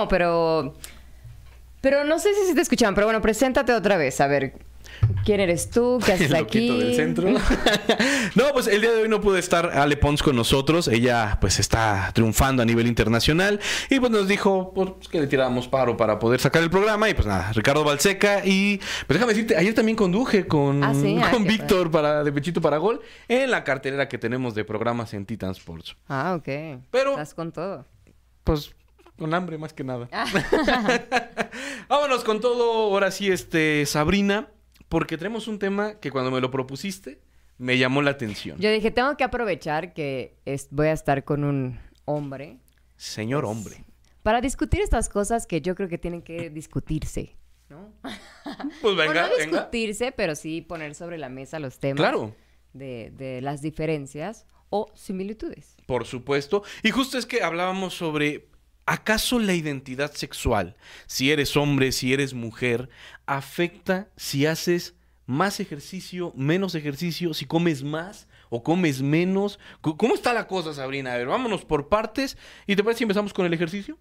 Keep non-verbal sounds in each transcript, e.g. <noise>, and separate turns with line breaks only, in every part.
No, pero. Pero no sé si se te escuchaban, pero bueno, preséntate otra vez. A ver, ¿quién eres tú? ¿Qué <laughs> haces
El
aquí?
loquito del centro. <laughs> no, pues el día de hoy no pudo estar Ale Pons con nosotros. Ella pues está triunfando a nivel internacional. Y pues nos dijo pues, que le tirábamos paro para poder sacar el programa. Y pues nada, Ricardo Balseca. Y pues déjame decirte, ayer también conduje con,
Ah, sí, ah,
con Víctor para, de Pechito para Gol en la cartelera que tenemos de programas en Titan Sports.
Ah, ok.
Pero-
Estás con todo.
Pues con hambre más que nada.
Ah. <laughs>
Vámonos con todo, ahora sí, este, Sabrina, porque tenemos un tema que cuando me lo propusiste me llamó la atención.
Yo dije, tengo que aprovechar que es- voy a estar con un hombre
Señor hombre.
para discutir estas cosas que yo creo que tienen que discutirse, ¿no? <laughs>
Pues
O
venga,
discutirse, pero sí poner sobre la mesa los temas
Claro,
de, de las diferencias o similitudes.
por supuesto. Y justo es que hablábamos sobre, ¿acaso la identidad sexual, si eres hombre, si eres mujer, afecta si haces más ejercicio, menos ejercicio, si comes más o comes menos? ¿Cómo está la cosa, Sabrina? A ver, vámonos por partes. ¿Y te parece si empezamos con el ejercicio?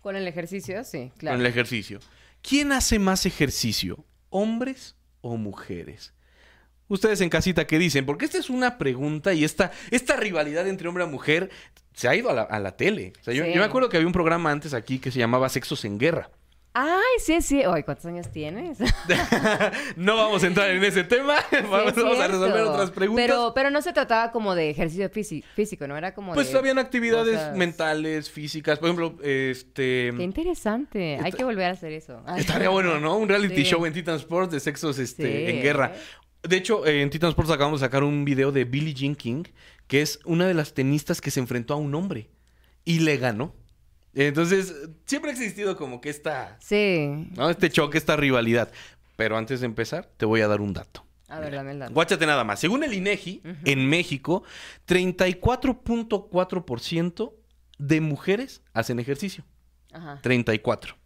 Con el ejercicio, sí, claro.
Con el ejercicio. ¿Quién hace más ejercicio? ¿Hombres o mujeres? Ustedes en casita, ¿qué dicen? Porque esta es una pregunta y esta, esta rivalidad entre hombre y mujer se ha ido a la, a la tele. O sea, yo,
Sí.
yo me acuerdo que había un programa antes aquí que se llamaba Sexos en Guerra.
Ay, sí, sí. Ay, ¿cuántos años tienes? <laughs> <laughs>
no vamos a entrar en ese tema. vamos,
Sí, es
vamos a resolver otras preguntas.
Pero, pero no se trataba como de ejercicio físi- físico, ¿no? Era como
pues
de
habían actividades
cosas-
mentales, físicas. Por ejemplo, este...
Qué interesante. Hay que volver a hacer eso.
Estaría bueno, ¿no? Un reality
Sí.
show en Titan Sports de sexos este,
Sí.
en guerra. De hecho, eh, en Titan Sports acabamos de sacar un video de Billie Jean King, que es una de las tenistas que se enfrentó a un hombre y le ganó. Entonces, siempre ha existido como que esta,
Sí.
¿no? Este choque, esta rivalidad. Pero antes de empezar, te voy a dar un dato.
A ver, dame el dato.
Guáchate nada más. Según el INEGI, en México, 34.4% de mujeres hacen ejercicio.
Ajá.
34.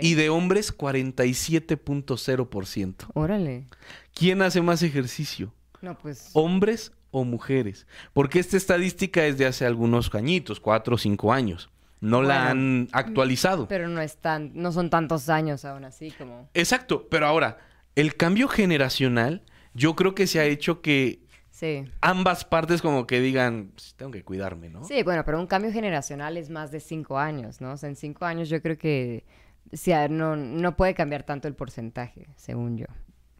Y de hombres, 47.0%.
Órale.
¿Quién hace más ejercicio?
No, pues.
¿Hombres o mujeres? Porque esta estadística es de hace algunos añitos, cuatro o cinco años. No la han actualizado.
Pero no es tan, no son tantos años aún así como.
Exacto, pero ahora, el cambio generacional, yo creo que se ha hecho que
Sí.
ambas partes como que digan, "Pues, tengo que cuidarme, ¿no?
Sí, bueno, pero un cambio generacional es más de cinco años, ¿no? O sea, en cinco años yo creo que sí, ah, no, no puede cambiar tanto el porcentaje, según yo.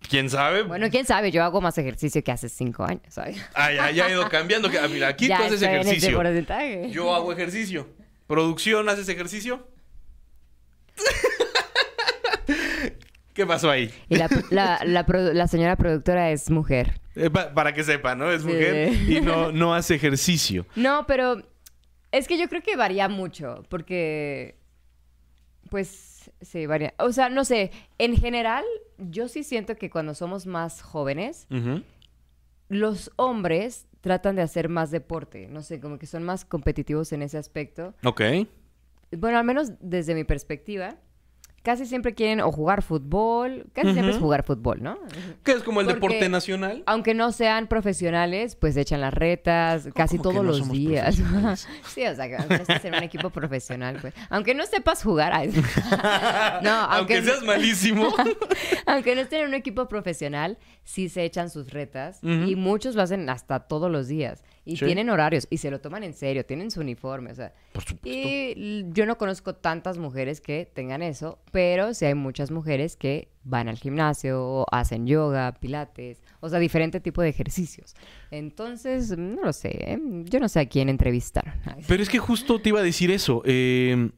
¿Quién sabe?
Bueno, quién sabe, yo hago más ejercicio que hace cinco años, ¿sabes?
Ah, ya, ya ha ido cambiando. que- ah, Mira, aquí <laughs>
Ya
tú haces ejercicio.
porcentaje.
Yo hago ejercicio. ¿Producción haces ejercicio? <laughs> ¿Qué pasó ahí?
Y la, la, la señora productora es mujer.
Eh, pa- para que sepa, ¿no? Es
Sí.
mujer y no, no hace ejercicio. <laughs>
No, pero es que yo creo que varía mucho, porque, pues, sí, varía. O sea, no sé, en general, yo sí siento que cuando somos más jóvenes, los hombres tratan de hacer más deporte, no sé, como que son más competitivos en ese aspecto.
Ok.
Bueno, al menos desde mi perspectiva, casi siempre quieren o jugar fútbol, casi siempre es jugar fútbol, ¿no?
¿Qué es como el
Porque-
deporte nacional?
Aunque no sean profesionales, pues echan las retas casi
¿Cómo que
todos
no
los días. <laughs> sí, o sea, que no en un equipo profesional, pues. Aunque no sepas jugar. <laughs> no, <laughs>
Aunque
aunque,
seas malísimo.
aunque no estén en un equipo profesional, sí se echan sus retas. Y muchos lo hacen hasta todos los días. Y
Sí.
tienen horarios. Y se lo toman en serio. Tienen su uniforme. O sea.
Por supuesto.
Y yo no conozco tantas mujeres que tengan eso, pero sí hay muchas mujeres que van al gimnasio, hacen yoga, pilates, o sea, diferente tipo de ejercicios. Entonces, no lo sé, ¿eh? yo no sé a quién entrevistar.
Pero es que justo te iba a decir eso. eh,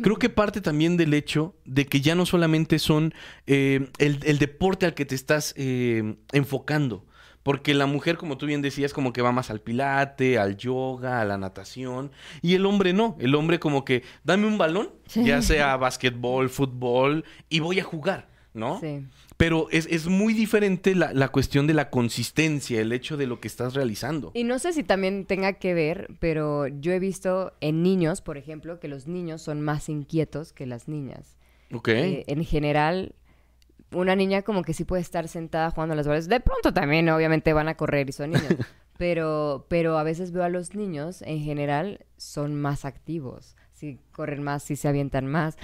creo que parte también del hecho de que ya no solamente son eh, el, el deporte al que te estás eh, enfocando. Porque la mujer, como tú bien decías, como que va más al pilate, al yoga, a la natación. Y el hombre no. El hombre como que, dame un balón, ya sea <laughs> básquetbol, fútbol, y voy a jugar, ¿no?
Sí.
Pero es, es muy diferente la, la cuestión de la consistencia, el hecho de lo que estás realizando.
Y no sé si también tenga que ver, pero yo he visto en niños, por ejemplo, que los niños son más inquietos que las niñas.
¿Ok?
Eh, en general, una niña como que sí puede estar sentada jugando a las bolas. De pronto también, obviamente, van a correr y son niños. <laughs> pero, pero a veces veo a los niños, en general, son más activos. sí corren más, sí se avientan más.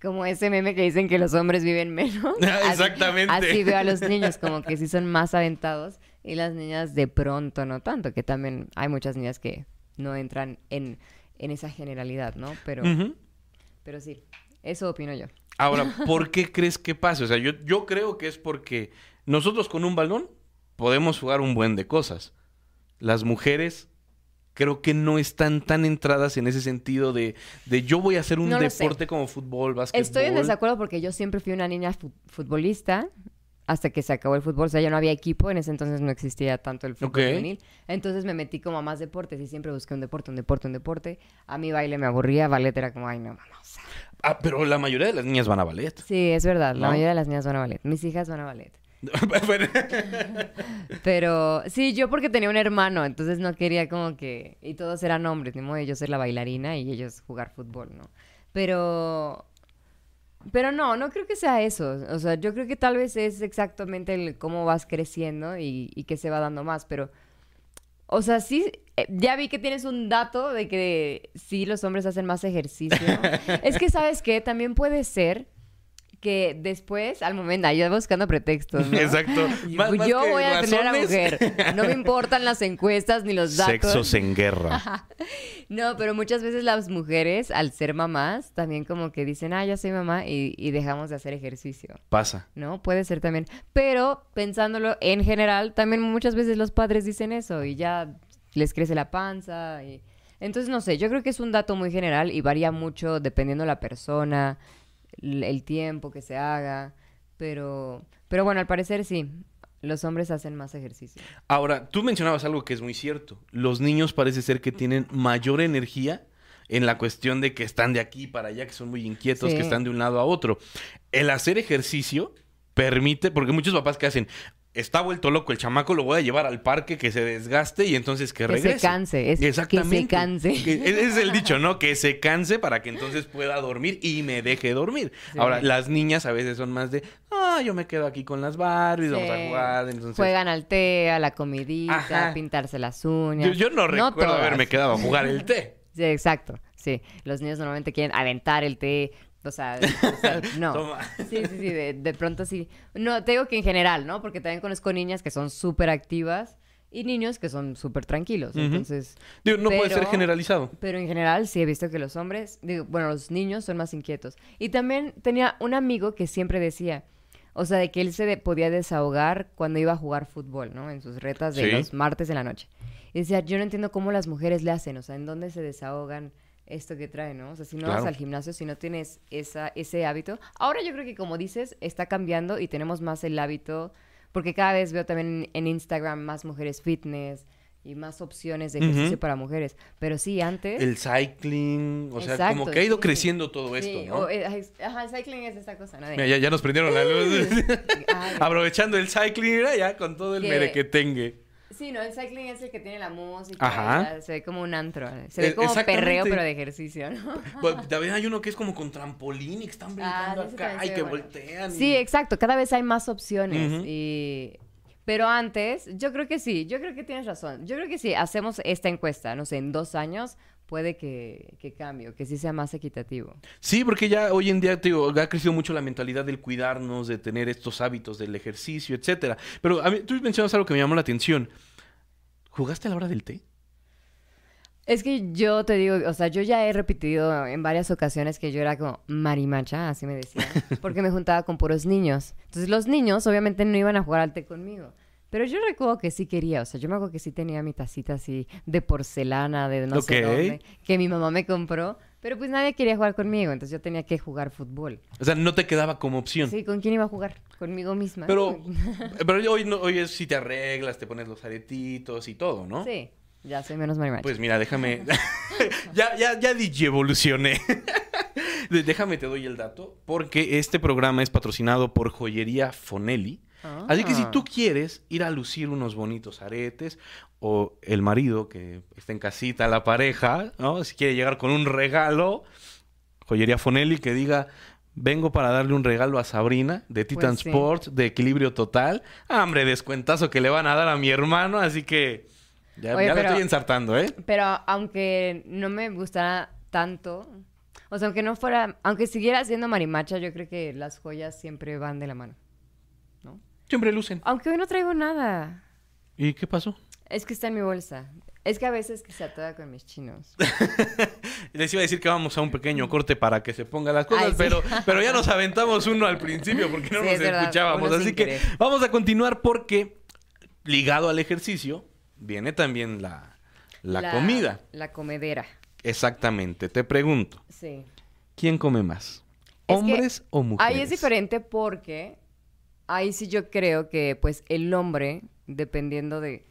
Como ese meme que dicen que los hombres viven menos. <laughs> Así-
Exactamente.
Así, veo a los niños, como que sí son más aventados y las niñas de pronto no tanto, que también hay muchas niñas que no entran en, en esa generalidad, ¿no? Pero, pero sí, eso opino yo.
Ahora, <laughs> ¿por qué crees que pase? O sea, yo, yo creo que es porque nosotros con un balón podemos jugar un buen de cosas. Las mujeres creo que no están tan entradas en ese sentido de, de yo voy a hacer un
No lo sé.
deporte como fútbol, básquetbol.
Estoy en desacuerdo porque yo siempre fui una niña fu- futbolista hasta que se acabó el fútbol. O sea, ya no había equipo. En ese entonces no existía tanto el fútbol
Ok.
juvenil. Entonces me metí como a más deportes y siempre busqué un deporte, un deporte, un deporte. A mí baile me aburría. Ballet era como, ay, no, vamos.
Ah, pero la mayoría de las niñas van a ballet.
Sí, es verdad. La mayoría de las niñas van a ballet. Mis hijas van a ballet. <laughs> Pero sí, yo porque tenía un hermano, entonces no quería como que... Y todos eran hombres, ni modo de yo ser la bailarina y ellos jugar fútbol, ¿no? Pero... Pero no, no creo que sea eso. O sea, yo creo que tal vez es exactamente el cómo vas creciendo y, y que se va dando más, pero... O sea, sí, eh, ya vi que tienes un dato de que sí los hombres hacen más ejercicio. <laughs> es que, ¿sabes qué? También puede ser que después, al momento, yo buscando pretextos, ¿no?
Exacto. Más-
yo voy a tener a mujer. No me <laughs> importan las encuestas ni los datos.
Sexos en guerra.
No, pero muchas veces las mujeres, al ser mamás, también como que dicen, ah, ya soy mamá, y, y dejamos de hacer ejercicio.
Pasa.
¿No? Puede ser también. Pero pensándolo en general, también muchas veces los padres dicen eso y ya les crece la panza. Y... Entonces, no sé, yo creo que es un dato muy general y varía mucho dependiendo la persona, el tiempo que se haga. Pero, pero bueno, al parecer sí, los hombres hacen más ejercicio.
Ahora, tú mencionabas algo que es muy cierto. Los niños parece ser que tienen mayor energía en la cuestión de que están de aquí para allá, que son muy inquietos,
Sí.
que están de un lado a otro. El hacer ejercicio permite, porque muchos papás que hacen, está vuelto loco el chamaco, lo voy a llevar al parque, que se desgaste y entonces que,
Que
regrese.
se canse, es
Exactamente.
que se canse.
Que- es el dicho, ¿no? Que se canse para que entonces pueda dormir y me deje dormir.
Sí.
Ahora, las niñas a veces son más de, ah, yo me quedo aquí con las Barbies, vamos a jugar. Entonces,
Juegan al té, a la comidita,
Ajá.
a pintarse las uñas.
yo, yo no recuerdo
todas.
haberme quedado a jugar el té. <laughs>
Sí, exacto. Sí, los niños normalmente quieren aventar el té, o sea, o sea, <laughs> no.
Toma.
Sí, sí, sí, de, de pronto sí. No, te digo que en general, ¿no? Porque también conozco niñas que son súper activas y niños que son súper tranquilos. Entonces,
Digo, no puede ser
Pero-
generalizado.
pero en general sí he visto que los hombres, digo, bueno, los niños son más inquietos. Y también tenía un amigo que siempre decía, o sea, de que él se de- podía desahogar cuando iba a jugar fútbol, ¿no? En sus retas de
Sí.
los martes en la noche. Y decía, yo no entiendo cómo las mujeres le hacen, o sea, en dónde se desahogan esto que traen, ¿no? O sea, si no vas al gimnasio, si no tienes esa, ese hábito. Ahora yo creo que como dices, está cambiando y tenemos más el hábito, porque cada vez veo también en Instagram más mujeres fitness y más opciones de ejercicio para mujeres. Pero sí, antes...
El cycling, o sea, como que ha ido
sí.
creciendo todo
Sí,
esto, ¿no?
o, eh, ajá, el cycling es esta cosa, ¿no?
Mira, ya, ya nos prendieron la luz. <laughs> Aprovechando el cycling, mira, ya con todo el
Que-
merequetengue.
Sí, no, el cycling es el que tiene la música.
Ajá.
Se ve como un antro. Se ve
Eh,
como perreo, pero de ejercicio, ¿no? <laughs>
Pues, También hay uno que es como con trampolín y que están brincando
Ah, ese
acá y que
bueno.
voltean. y-
Sí, exacto. Cada vez hay más opciones.
Ujú.
y... Pero antes, yo creo que sí. Yo creo que tienes razón. Yo creo que sí. Hacemos esta encuesta, no sé, en dos años puede que, que cambie, que sí sea más equitativo.
Sí, porque ya hoy en día te digo, ha crecido mucho la mentalidad del cuidarnos, de tener estos hábitos del ejercicio, etcétera. Pero tú mencionas algo que me llamó la atención. ¿Jugaste a la hora del té?
Es que yo te digo, o sea, yo ya he repetido en varias ocasiones que yo era como marimacha, así me decían, <laughs> porque me juntaba con puros niños. Entonces los niños obviamente no iban a jugar al té conmigo. Pero yo recuerdo que sí quería, o sea, yo me acuerdo que sí tenía mi tacita así de porcelana, de no sé
Ok.
dónde, que mi mamá me compró, pero pues nadie quería jugar conmigo, entonces yo tenía que jugar fútbol.
O sea, no te quedaba como opción.
Sí, ¿con quién iba a jugar? Conmigo misma.
Pero, <laughs> pero hoy, no, hoy es si te arreglas, te pones los aretitos y todo, ¿no?
Sí, ya soy menos marimacha.
Pues mira, déjame. <laughs> ya, ya, ya dije evolucioné. <laughs> De- déjame te doy el dato. Porque este programa es patrocinado por Joyería Fonelli. Así que si
Ah.
tú quieres ir a lucir unos bonitos aretes, o el marido que está en casita, la pareja, ¿no? Si quiere llegar con un regalo, Joyería Fonelli que diga. Vengo para darle un regalo a Sabrina de Titan
Pues sí.
Sports de equilibrio total. Ah, hombre, descuentazo que le van a dar a mi hermano, así que ya,
Oye,
ya
pero-
estoy ensartando, ¿eh?
Pero aunque no me gustara tanto, O sea, aunque no fuera, aunque siguiera siendo marimacha, yo creo que las joyas siempre van de la mano. ¿No?
Siempre lucen.
Aunque hoy no traigo nada.
¿Y qué pasó?
Es que está en mi bolsa. Es que a veces que se atora con mis chinos. <laughs>
Les iba a decir que vamos a un pequeño corte para que se pongan las cosas,
Ay, sí.
pero, <laughs> pero ya nos aventamos uno al principio porque no
Sí,
nos
es
escuchábamos. Así que
querer.
vamos a continuar porque ligado al ejercicio viene también la, la comida.
La comedera.
Exactamente. Te pregunto,
Sí.
¿quién come más? ¿Hombres o mujeres?
Ahí es diferente porque ahí sí yo creo que pues el hombre, dependiendo de...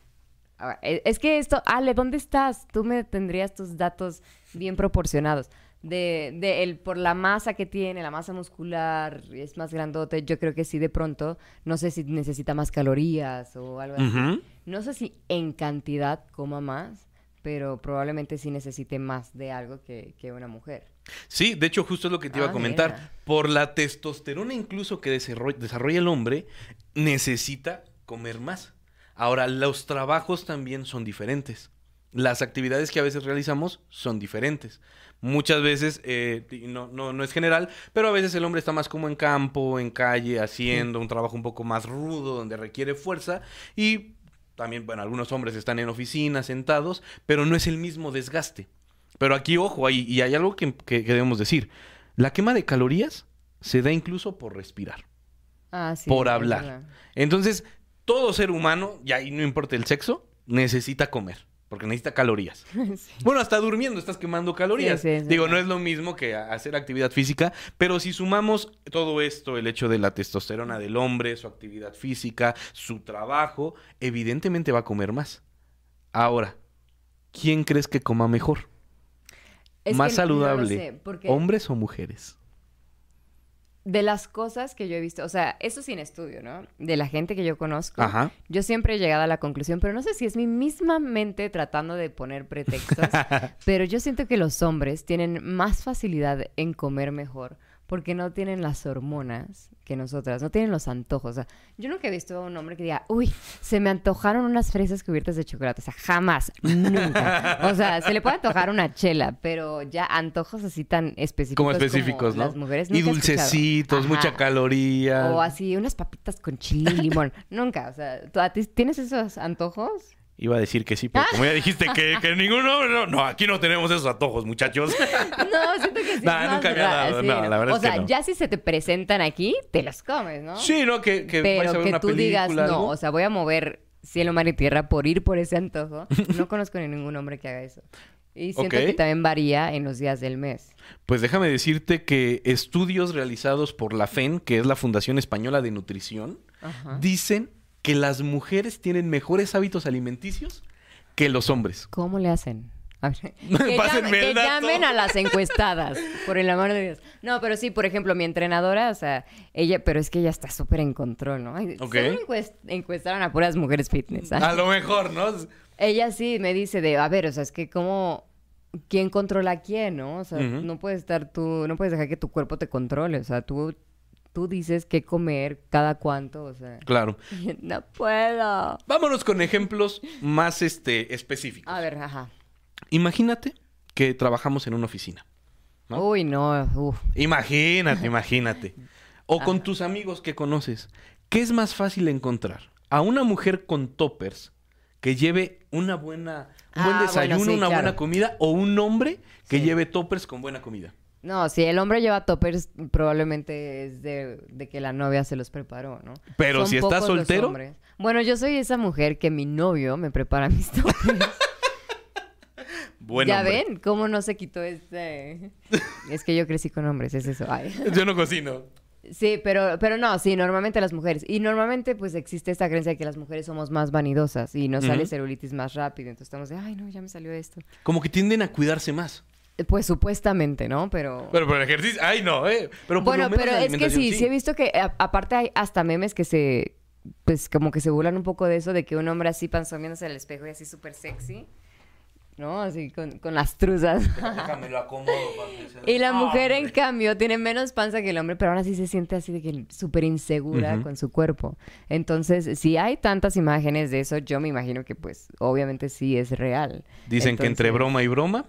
ver, e- es que esto, Ale, ¿dónde estás? Tú me tendrías tus datos bien proporcionados. De, de el, por la masa que tiene, la masa muscular, es más grandote, yo creo que sí de pronto, no sé si necesita más calorías o algo así. No sé si en cantidad coma más, pero probablemente sí necesite más de algo que, que una mujer.
Sí, de hecho justo es lo que te iba
Ah,
a comentar.
mira.
Por la testosterona incluso que desarrolla, desarrolla el hombre, necesita comer más. Ahora, los trabajos también son diferentes. Las actividades que a veces realizamos son diferentes. Muchas veces, eh, no, no, no es general, pero a veces el hombre está más como en campo, en calle, haciendo un trabajo un poco más rudo, donde requiere fuerza. Y también, bueno, algunos hombres están en oficinas, sentados, pero no es el mismo desgaste. Pero aquí, ojo, hay, y hay algo que, que- que debemos decir. La quema de calorías se da incluso por respirar,
Ah, sí.
por hablar. Entonces, todo ser humano, y ahí no importa el sexo, necesita comer, porque necesita calorías. <laughs>
Sí.
Bueno, hasta durmiendo estás quemando calorías.
Sí, sí, es
Digo, no es lo mismo que hacer actividad física, pero si sumamos todo esto, el hecho de la testosterona del hombre, su actividad física, su trabajo, evidentemente va a comer más. Ahora, ¿quién crees que coma mejor?
Es
más
no
saludable,
sé, porque
¿hombres o mujeres?
De las cosas que yo he visto, o sea, eso sin estudio, ¿no? De la gente que yo conozco,
Ajá.
yo siempre he llegado a la conclusión, pero no sé si es mi misma mente tratando de poner pretextos, <laughs> pero yo siento que los hombres tienen más facilidad en comer mejor porque no tienen las hormonas que nosotras, no tienen los antojos. O sea, yo nunca he visto a un hombre que diga, uy, se me antojaron unas fresas cubiertas de chocolate. O sea, jamás, nunca. O sea, se le puede antojar una chela, pero ya antojos así tan específicos
Como específicos, ¿no?
las mujeres.
y
nunca
dulcecitos, mucha caloría.
O así, unas papitas con chile y limón. Nunca, o sea, ¿tú, a ti ¿tienes esos antojos?
Iba a decir que sí, pero como ya dijiste que, que ninguno, no, no, aquí no tenemos esos antojos, muchachos. <laughs>
No, siento que sí.
Nah,
es
nunca
más
me ha
ra-
dado,
sí,
no, la verdad
O
es que
sea,
no.
ya si se te presentan aquí, te los comes, ¿no?
Sí, ¿no? Que, que vais a
Pero
ver
que
una
tú digas, no, o sea, voy a mover cielo, mar y tierra por ir por ese antojo. No <laughs> conozco ni ningún hombre que haga eso. Y siento que también varía en los días del mes.
Pues déjame decirte que estudios realizados por la FEN, que es la Fundación Española de Nutrición,
Ajá.
dicen que las mujeres tienen mejores hábitos alimenticios que los hombres.
¿Cómo le hacen? A ver, <laughs> que, llamen, que llamen a las encuestadas, <laughs> por el amor de Dios. No, pero sí, por ejemplo, mi entrenadora, o sea, ella, pero es que ella está súper en control, ¿no? Ay,
Ok.
solo encuest- encuestaron a puras mujeres fitness. ¿ah?
A lo mejor, ¿no?
Ella sí me dice de, a ver, o sea, es que como, ¿quién controla a quién, no? O sea, no puedes estar tú, no puedes dejar que tu cuerpo te controle, o sea, tú, tú dices qué comer, cada cuánto, o sea,
Claro. <laughs>
no puedo.
Vámonos con ejemplos más este, específicos.
A ver, ajá.
Imagínate que trabajamos en una oficina. ¿No?
Uy, no, uf.
Imagínate, imagínate. <laughs> O con tus amigos que conoces. ¿Qué es más fácil encontrar? ¿A una mujer con toppers que lleve una buena, un buen
Ah, bueno,
desayuno,
sí,
una
claro.
buena comida? ¿O un hombre que
Sí.
lleve toppers con buena comida?
No, si el hombre lleva toppers, probablemente es de, de que la novia se los preparó, ¿no?
Pero si está
pocos los
soltero.
Bueno, yo soy esa mujer que mi novio me prepara mis toppers. <laughs>
Buen
¿Ya
hombre.
ven cómo no se quitó este...? es que yo crecí con hombres, es eso. Ay. <laughs>
Yo no cocino.
Sí, pero, pero no, sí, normalmente las mujeres. Y normalmente pues existe esta creencia de que las mujeres somos más vanidosas y nos sale celulitis más rápido. Entonces estamos de, ay, no, ya me salió esto.
Como que tienden a cuidarse más.
Pues supuestamente, ¿no? Pero...
Pero por el ejercicio, ay no, eh. Pero por
bueno,
lo menos
pero
la
es que sí, sí, he visto que a- aparte hay hasta memes que se, pues como que se burlan un poco de eso, de que un hombre así panzón viéndose al espejo y así súper sexy, ¿no? Así con, con las truzas.
Déjame lo acomodo. <laughs>
y la mujer, en cambio, tiene menos panza que el hombre, pero aún así se siente así de que súper insegura con su cuerpo. Entonces, si hay tantas imágenes de eso, yo me imagino que pues obviamente sí es real.
Dicen que entre broma y broma.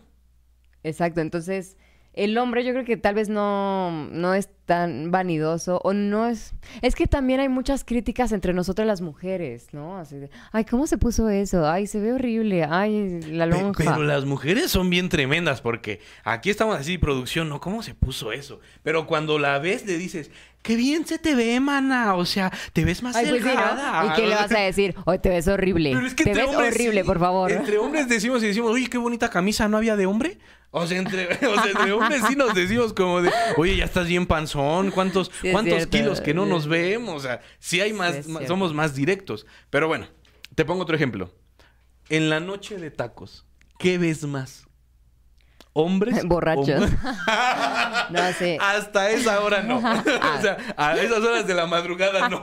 Exacto, entonces el hombre yo creo que tal vez no, no es tan vanidoso o no es... Es que también hay muchas críticas entre nosotras las mujeres, ¿no? Así de, ay, ¿cómo se puso eso? Ay, se ve horrible. Ay, la lonja.
Pero las mujeres son bien tremendas porque aquí estamos así, producción, ¿no? ¿Cómo se puso eso? Pero cuando la ves le dices, qué bien se te ve, mana. O sea, te ves más
Ay, pues sí,
delgada.
¿no? ¿Y qué le vas a decir? Hoy te ves horrible.
Pero es que
te ves
hombres
horrible, por favor.
Entre hombres decimos y decimos, oye, qué bonita camisa, ¿no había de hombre? O sea, entre, <laughs> o sea, entre sí nos decimos como de, oye, ya estás bien panzón, ¿cuántos,
Sí,
cuántos
cierto.
kilos que no nos vemos? O sea, sí hay más, somos más directos. Pero bueno, te pongo otro ejemplo. En la noche de tacos, ¿qué ves más? ¿Hombres? <laughs>
Borrachos. <laughs> No, sí.
Hasta esa hora no. o sea, a esas horas de la madrugada no.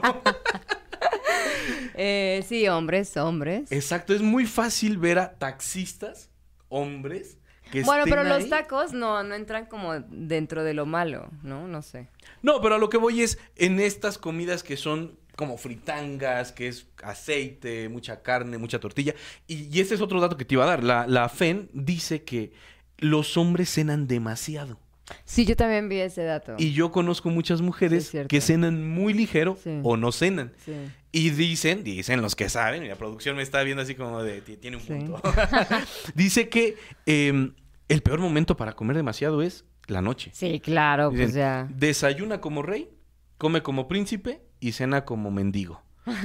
Eh, sí, hombres, hombres.
Exacto, es muy fácil ver a taxistas, hombres, que
Bueno,
estén
pero los tacos no, no entran como dentro de lo malo, ¿no? No sé.
No, pero a lo que voy es en estas comidas que son como fritangas, que es aceite, mucha carne, mucha tortilla. Y, y ese es otro dato que te iba a dar. La, la FEN dice que los hombres cenan demasiado.
Sí, yo también vi ese dato.
Y yo conozco muchas mujeres que cenan muy ligero
Sí.
o no cenan.
Sí.
Y dicen, dicen los que saben, y la producción me está viendo así como de, "Ti- tiene un punto. <laughs> <laughs> Dice que eh, el peor momento para comer demasiado es la noche.
Sí, claro,
Dicen,
pues ya.
desayuna como rey, come como príncipe y cena como mendigo.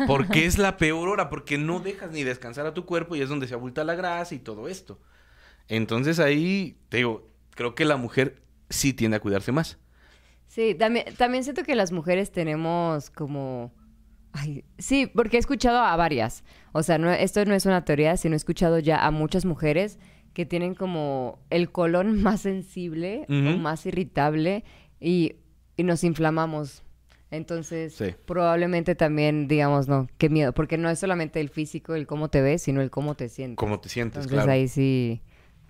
Porque es la peor hora, porque no dejas ni descansar a tu cuerpo y es donde se abulta la grasa y todo esto. Entonces ahí, te digo, creo que la mujer sí tiende a cuidarse más.
Sí, también, también siento que las mujeres tenemos como... Ay, sí, porque he escuchado a varias. O sea, no, esto no es una teoría, sino he escuchado ya a muchas mujeres que tienen como el colon <laughs> más sensible o más irritable y, y nos inflamamos. Entonces,
Sí.
probablemente también digamos, no, qué miedo, porque no es solamente el físico, el cómo te ves, sino el cómo te sientes.
Como te sientes,
Entonces
claro.
ahí sí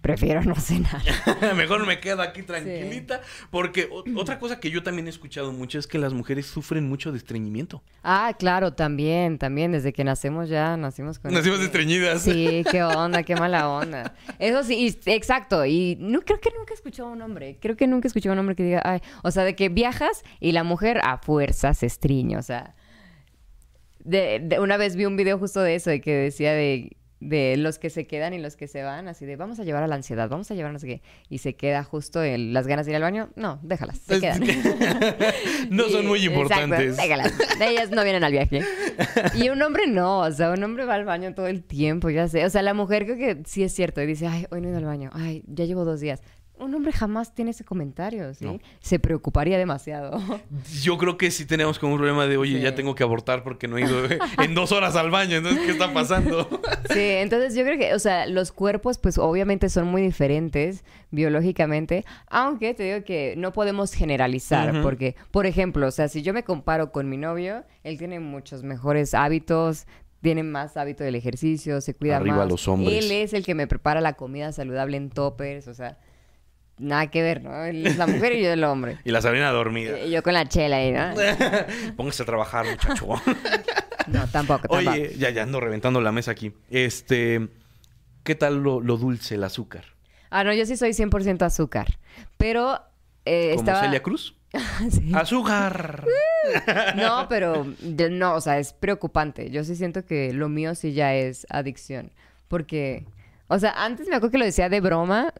prefiero no cenar. <laughs>
Mejor me quedo aquí tranquilita. Porque otra cosa que yo también he escuchado mucho es que las mujeres sufren mucho de estreñimiento.
Ah, claro, también, también, desde que nacemos ya nacimos con...
Nacimos
ese-
estreñidas.
Sí, <laughs> qué onda, qué mala onda. Eso sí, y- exacto, y no creo que nunca he escuchado a un hombre, creo que nunca he escuchado a un hombre que diga, ay, o sea, de que viajas y la mujer a fuerza se estriñe, o sea... De, de- una vez vi un video justo de eso, de que decía de, de los que se quedan y los que se van, así de vamos a llevar a la ansiedad, vamos a llevar no sé qué, y se queda justo en las ganas de ir al baño, no, déjalas, se
Es
quedan. <laughs>
no son muy <laughs> importantes.
Exacto, déjalas. Ellas no vienen al viaje. Y un hombre no, o sea, un hombre va al baño todo el tiempo, ya sé. O sea, la mujer creo que sí es cierto y dice, ay, hoy no he ido al baño, ay, ya llevo dos días. Un hombre jamás tiene ese comentario, ¿sí?
No.
Se preocuparía demasiado.
Yo creo que sí tenemos como un problema de, oye,
Sí.
ya tengo que abortar porque no he ido <laughs> en dos horas al baño. Entonces, ¿qué está pasando?
Sí, entonces yo creo que, o sea, los cuerpos pues obviamente son muy diferentes biológicamente, aunque te digo que no podemos generalizar, porque, por ejemplo, o sea, si yo me comparo con mi novio, él tiene muchos mejores hábitos, tiene más hábito del ejercicio, se cuida
Arriba
más.
los hombres.
Él es el que me prepara la comida saludable en toppers, o sea, nada que ver, ¿no? Él es la mujer y yo el hombre. <laughs>
Y la Sabrina dormida.
Y yo con la chela ahí, ¿no? <laughs>
Póngase a trabajar, muchacho. <laughs>
No, tampoco, tampoco.
Oye, ya, ya ando reventando la mesa aquí. Este, ¿qué tal lo, lo dulce, el azúcar?
Ah, no, yo sí soy 100% azúcar, pero... eh,
¿Como
estaba...
Celia Cruz?
Sí.
¡Azúcar!
No, pero no, o sea, es preocupante. Yo sí siento que lo mío sí ya es adicción. Porque, o sea, antes me acuerdo que lo decía de broma,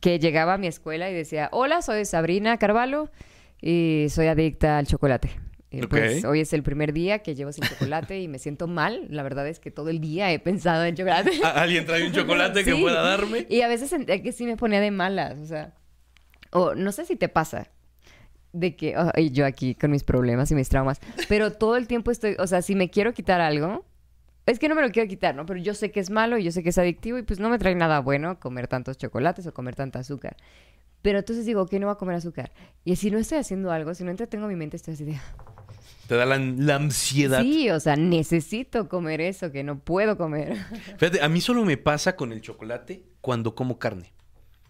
que llegaba a mi escuela y decía, hola, soy Sabrina Carvalho y soy adicta al chocolate. Y
Ok.
pues hoy es el primer día que llevo sin chocolate y me siento mal. La verdad es que todo el día he pensado en chocolate.
¿A- ¿Alguien trae un chocolate que
Sí.
pueda darme?
Y a veces sentía que sí me ponía de malas, o sea. O no sé si te pasa. De que, ay, yo aquí con mis problemas y mis traumas. Pero todo el tiempo estoy, o sea, si me quiero quitar algo, es que no me lo quiero quitar, ¿no? Pero yo sé que es malo y yo sé que es adictivo y pues no me trae nada bueno comer tantos chocolates o comer tanta azúcar. Pero entonces digo, ok, no voy a comer azúcar. Y si no estoy haciendo algo, si no entretengo mi mente, estoy así de...
Te da la, la ansiedad.
Sí, o sea, necesito comer eso que no puedo comer. <laughs>
Fíjate, a mí solo me pasa con el chocolate cuando como carne.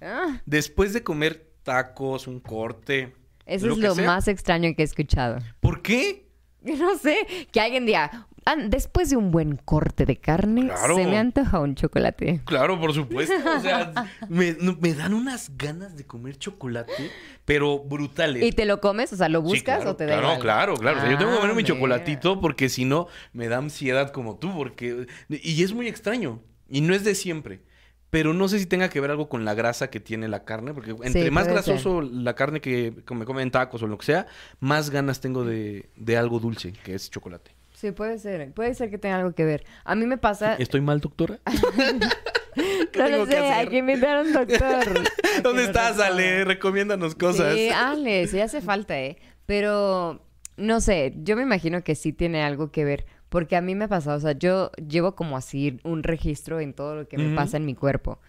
Ah,
Después de comer tacos, un corte.
eso
lo
es lo
sea.
más extraño que he escuchado.
¿Por qué? <laughs>
No sé, que alguien diga, ah, después de un buen corte de carne,
Claro.
se me antoja un chocolate.
Claro, por supuesto. O sea, <laughs> me, me dan unas ganas de comer chocolate, pero brutales.
¿Y te lo comes? O sea, ¿lo
Sí,
buscas
claro,
o te da
Claro,
igual?
claro, claro. O sea, yo tengo que
Ah,
comer mi
mira.
chocolatito porque si no me da ansiedad como tú, porque y es muy extraño y no es de siempre. Pero no sé si tenga que ver algo con la grasa que tiene la carne, porque entre más grasoso la carne que, me comen en tacos o lo que sea, más ganas tengo de, de algo dulce, que es chocolate.
Sí, puede ser. Puede ser que tenga algo que ver. A mí me pasa...
¿Estoy mal, doctora? <laughs> ¿Qué
no lo sé, hay que invitar a un doctor. <laughs>
¿Dónde estás,
responda.
Ale? Recomiéndanos cosas.
Sí, Ale, sí hace falta, ¿eh? Pero, no sé, yo me imagino que sí tiene algo que ver. Porque a mí me ha pasado, o sea, yo llevo como así un registro en todo lo que me pasa en mi cuerpo.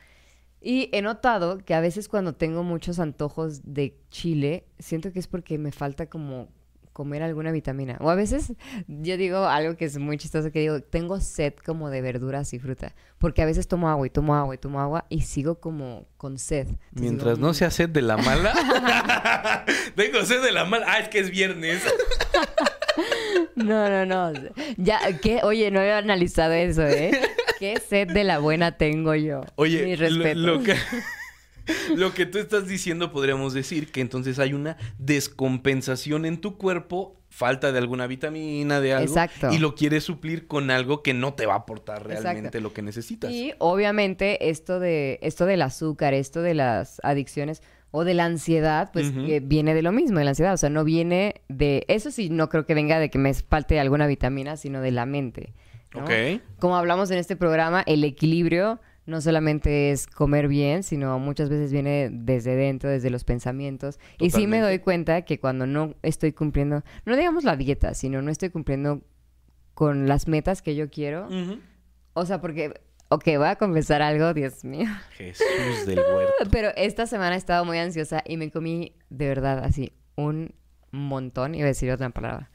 Y he notado que a veces cuando tengo muchos antojos de chile, siento que es porque me falta como comer alguna vitamina. O a veces yo digo algo que es muy chistoso, que digo, tengo sed como de verduras y fruta. Porque a veces tomo agua y tomo agua y tomo agua y sigo como con sed. Entonces
Mientras
digo,
no
"Mm".
sea sed de la mala. <laughs> <laughs> Tengo sed de la mala. Ah, es que es viernes. <laughs>
No, no, no. Ya, ¿qué? Oye, no había analizado eso, ¿eh? ¿Qué sed de la buena tengo yo?
Oye,
Mi
lo,
respeto.
lo que, <laughs> lo que tú estás diciendo podríamos decir que entonces hay una descompensación en tu cuerpo, falta de alguna vitamina, de algo.
Exacto.
Y lo quieres suplir con algo que no te va a aportar realmente
Exacto.
lo que necesitas.
Y obviamente esto de esto del azúcar, esto de las adicciones o de la ansiedad, pues que viene de lo mismo, de la ansiedad. O sea, no viene de... Eso sí, no creo que venga de que me falte alguna vitamina, sino de la mente. ¿no?
Ok.
Como hablamos en este programa, el equilibrio no solamente es comer bien, sino muchas veces viene desde dentro, desde los pensamientos. Y sí me doy cuenta que cuando no estoy cumpliendo, no digamos la dieta, sino no estoy cumpliendo con las metas que yo quiero. O sea, porque, ok, voy a confesar algo, Dios mío.
Jesús del huerto. <laughs>
Pero esta semana he estado muy ansiosa y me comí de verdad así un montón, iba a decir otra palabra,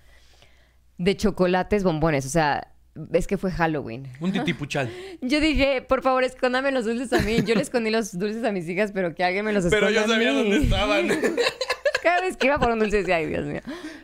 de chocolates bombones. O sea, es que fue Halloween.
Un titipuchal.
Yo dije, por favor, escóndame los dulces a mí. Yo le escondí los dulces a mis hijas, pero que alguien me los esconda
Pero yo
a
sabía
mí.
dónde estaban. <laughs>
Cada vez que iba por un dulce decía, ay, Dios mío.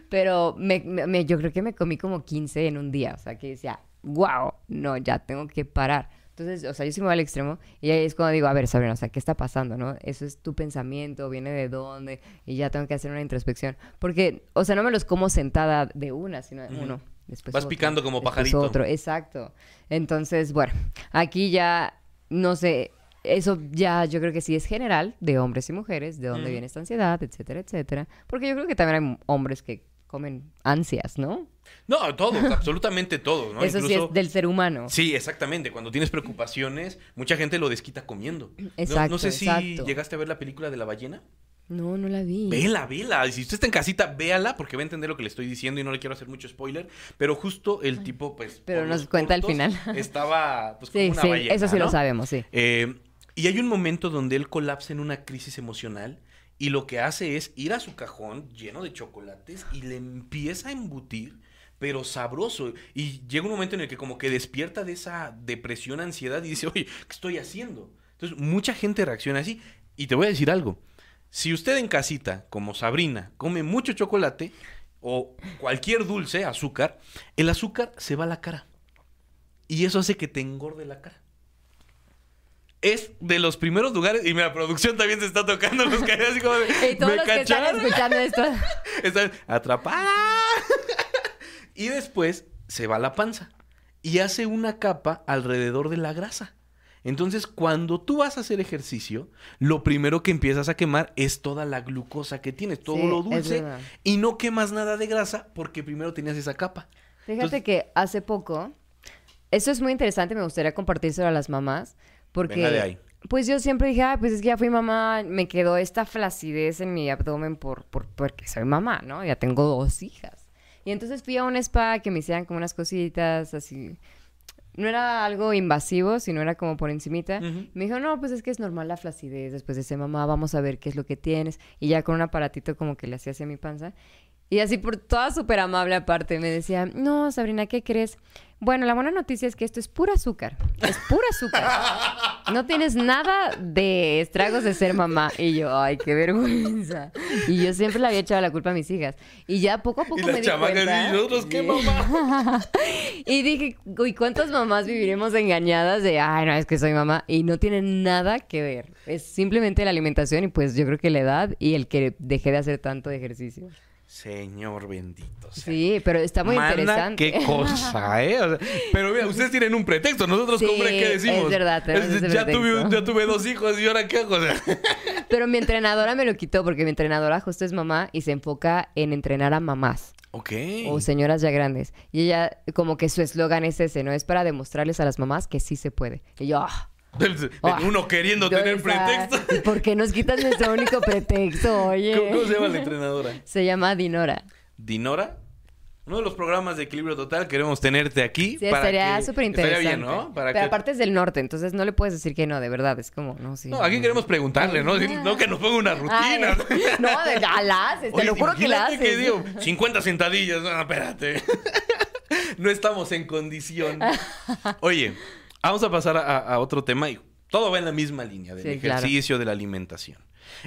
Pero me, me- yo creo que me comí como 15 en un día. O sea, que decía, wow, no, ya tengo que parar. Entonces, o sea, yo sí me voy al extremo y ahí es cuando digo, a ver, Sabrina, o sea, ¿qué está pasando, no? Eso es tu pensamiento, viene de dónde y ya tengo que hacer una introspección. Porque, o sea, no me los como sentada de una, sino de uno. Después
Vas
otro,
picando como pajarito.
otro, exacto. Entonces, bueno, aquí ya, no sé, eso ya yo creo que sí es general de hombres y mujeres, de dónde
Ujú.
viene esta ansiedad, etcétera, etcétera. Porque yo creo que también hay hombres que comen ansias, ¿no?
No, todos, absolutamente todos, ¿no?
eso sí es del ser humano.
Sí, exactamente. Cuando tienes preocupaciones, mucha gente lo desquita comiendo. No- no,
Exacto,
sé si
exacto.
llegaste a ver la película de la ballena.
No, no la vi.
Vela, vela. Si usted está en casita, véala porque va a entender lo que le estoy diciendo y no le quiero hacer mucho spoiler. Pero justo el tipo, pues.
Pero nos cuenta al final. <laughs>
Estaba, pues, como una
sí,
ballena.
eso sí
¿no?
lo sabemos, sí.
Eh, y hay un momento donde él colapsa en una crisis emocional y lo que hace es ir a su cajón lleno de chocolates y le empieza a embutir, pero sabroso. Y llega un momento en el que como que despierta de esa depresión, ansiedad y dice, oye, ¿qué estoy haciendo? Entonces, mucha gente reacciona así. Y te voy a decir algo. Si usted en casita, como Sabrina, come mucho chocolate o cualquier dulce, azúcar, el azúcar se va a la cara. Y eso hace que te engorde la cara es de los primeros lugares, y la producción también se está tocando los caídos así como de, <laughs>
Y todos
¿me
los que están escuchando esto. <laughs>
Están atrapada. <laughs> y después se va la panza y hace una capa alrededor de la grasa. Entonces, cuando tú vas a hacer ejercicio, lo primero que empiezas a quemar es toda la glucosa que tienes, todo
Sí,
lo dulce, y no quemas nada de grasa porque primero tenías esa capa.
Fíjate
Entonces-
que hace poco, eso es muy interesante, me gustaría compartírselo a las mamás, porque
Venga de ahí.
pues yo siempre dije, "Ay, pues es que ya fui mamá, me quedó esta flacidez en mi abdomen por, por porque soy mamá, ¿no? Ya tengo dos hijas. Y entonces fui a un spa que me hicieran como unas cositas así. No era algo invasivo, sino era como por encimita. Me dijo, no, pues es que es normal la flacidez. Después de ser mamá, vamos a ver qué es lo que tienes. Y ya con un aparatito como que le hacía hacia mi panza. Y así por toda súper amable aparte me decía, no, Sabrina, ¿qué crees? Bueno, la buena noticia es que esto es pura azúcar. Es pura azúcar. No tienes nada de estragos de ser mamá. Y yo, ay, qué vergüenza. Y yo siempre le había echado la culpa a mis hijas. Y ya poco a poco
Y
me di cuenta.
y nosotros, ¿qué mamá? <laughs>
y dije, uy, ¿cuántas mamás viviremos engañadas de, ay, no, es que soy mamá? Y no tiene nada que ver. Es simplemente la alimentación y pues yo creo que la edad y el que dejé de hacer tanto de ejercicio.
Señor bendito. sea.
Sí, pero está muy
Mana,
interesante.
qué cosa, <laughs> ¿eh? O sea, pero mira, ustedes tienen un pretexto. Nosotros,
Sí,
hombre, ¿qué decimos?
es verdad, ese
ya, tuve, ya tuve dos hijos y ahora qué hago. O sea, <laughs>
Pero mi entrenadora me lo quitó porque mi entrenadora justo es mamá y se enfoca en entrenar a mamás
ok.
o señoras ya grandes. Y ella, como que su eslogan es ese, ¿no? Es para demostrarles a las mamás que sí se puede. Y yo, ah,
Uno queriendo
yo
tener
esa-
pretexto.
¿Y ¿Por qué nos quitas nuestro único pretexto, <laughs> oye?
¿Cómo, cómo se llama la entrenadora?
Se llama Dinora.
Dinora. Uno de los programas de Equilibrio Total queremos tenerte aquí.
Sí,
para
estaría súper interesante.
Bien, ¿no? Para
Pero
que...
aparte es del norte, entonces no le puedes decir que no, de verdad. Es como, no, sí.
No, aquí queremos preguntarle, ¿no? No que nos ponga una rutina.
Ay, <laughs> no, de, ah, la haces, te
Oye,
lo juro que la haces.
que digo, 50 sentadillas. No, espérate. <laughs> no estamos en condición. Oye, vamos a pasar a, a otro tema y todo va en la misma línea del
Sí, claro.
ejercicio, de la alimentación.